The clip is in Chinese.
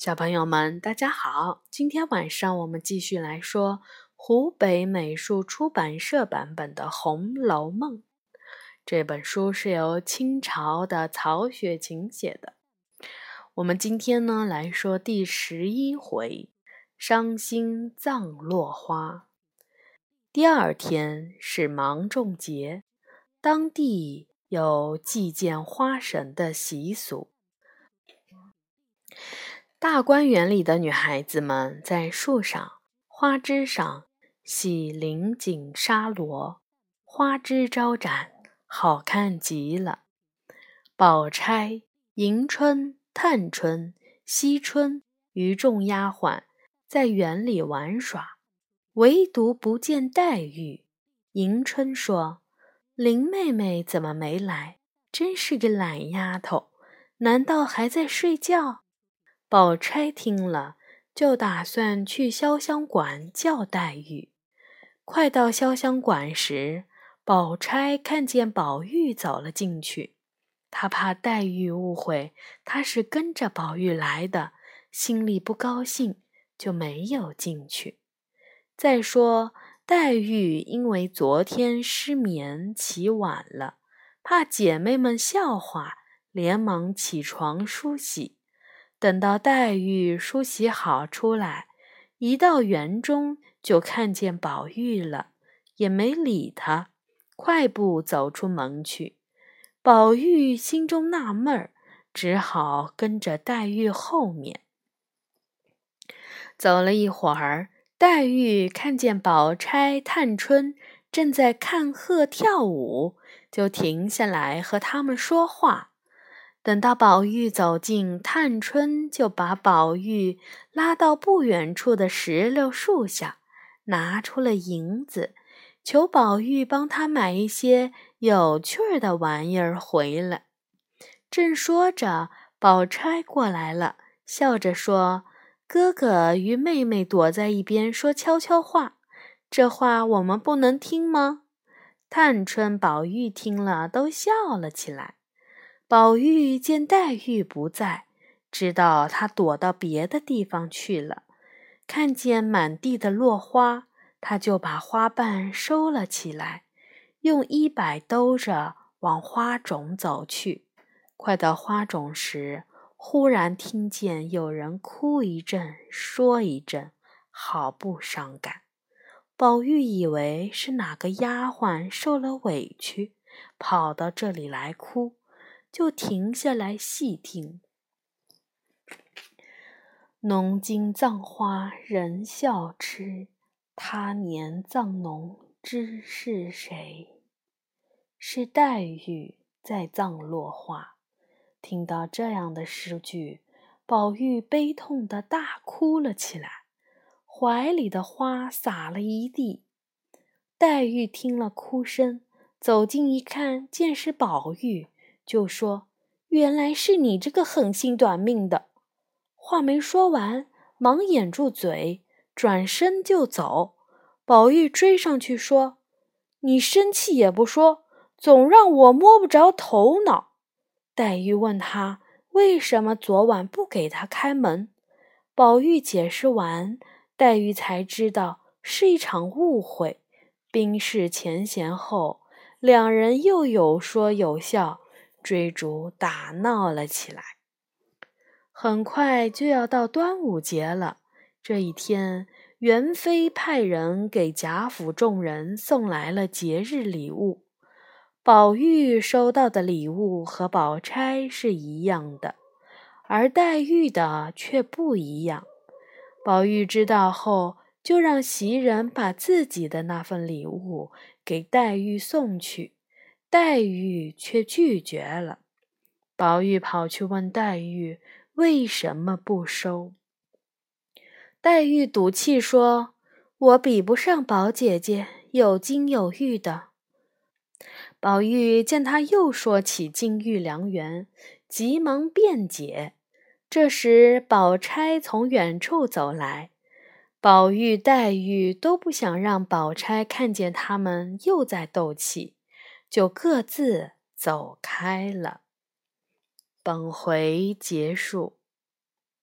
小朋友们，大家好！今天晚上我们继续来说湖北美术出版社版本的《红楼梦》。这本书是由清朝的曹雪芹写的。我们今天呢来说第十一回：伤心葬落花。第二天是芒种节，当地有祭奠花神的习俗。大观园里的女孩子们在树上、花枝上系绫锦纱罗，花枝招展，好看极了。宝钗、迎春、探春、惜春与众丫鬟在园里玩耍，唯独不见黛玉。迎春说：“林妹妹怎么没来？真是个懒丫头，难道还在睡觉？”宝钗听了，就打算去潇湘馆叫黛玉。快到潇湘馆时，宝钗看见宝玉走了进去，她怕黛玉误会她是跟着宝玉来的，心里不高兴，就没有进去。再说，黛玉因为昨天失眠起晚了，怕姐妹们笑话，连忙起床梳洗。等到黛玉梳洗好出来，一到园中就看见宝玉了，也没理他，快步走出门去。宝玉心中纳闷儿，只好跟着黛玉后面。走了一会儿，黛玉看见宝钗、探春正在看鹤跳舞，就停下来和他们说话。等到宝玉走近，探春就把宝玉拉到不远处的石榴树下，拿出了银子，求宝玉帮他买一些有趣的玩意儿回来。正说着，宝钗过来了，笑着说：“哥哥与妹妹躲在一边说悄悄话，这话我们不能听吗？”探春、宝玉听了，都笑了起来。宝玉见黛玉不在，知道她躲到别的地方去了。看见满地的落花，他就把花瓣收了起来，用衣摆兜着往花种走去。快到花种时，忽然听见有人哭一阵，说一阵，好不伤感。宝玉以为是哪个丫鬟受了委屈，跑到这里来哭。就停下来细听。农经葬花人笑痴，他年葬侬知是谁？是黛玉在葬落花。听到这样的诗句，宝玉悲痛的大哭了起来，怀里的花洒了一地。黛玉听了哭声，走近一看，见是宝玉。就说：“原来是你这个狠心短命的！”话没说完，忙掩住嘴，转身就走。宝玉追上去说：“你生气也不说，总让我摸不着头脑。”黛玉问他为什么昨晚不给他开门。宝玉解释完，黛玉才知道是一场误会。冰释前嫌后，两人又有说有笑。追逐打闹了起来，很快就要到端午节了。这一天，元妃派人给贾府众人送来了节日礼物。宝玉收到的礼物和宝钗是一样的，而黛玉的却不一样。宝玉知道后，就让袭人把自己的那份礼物给黛玉送去。黛玉却拒绝了。宝玉跑去问黛玉为什么不收。黛玉赌气说：“我比不上宝姐姐有金有玉的。”宝玉见他又说起金玉良缘，急忙辩解。这时，宝钗从远处走来，宝玉、黛玉都不想让宝钗看见他们又在斗气。就各自走开了。本回结束。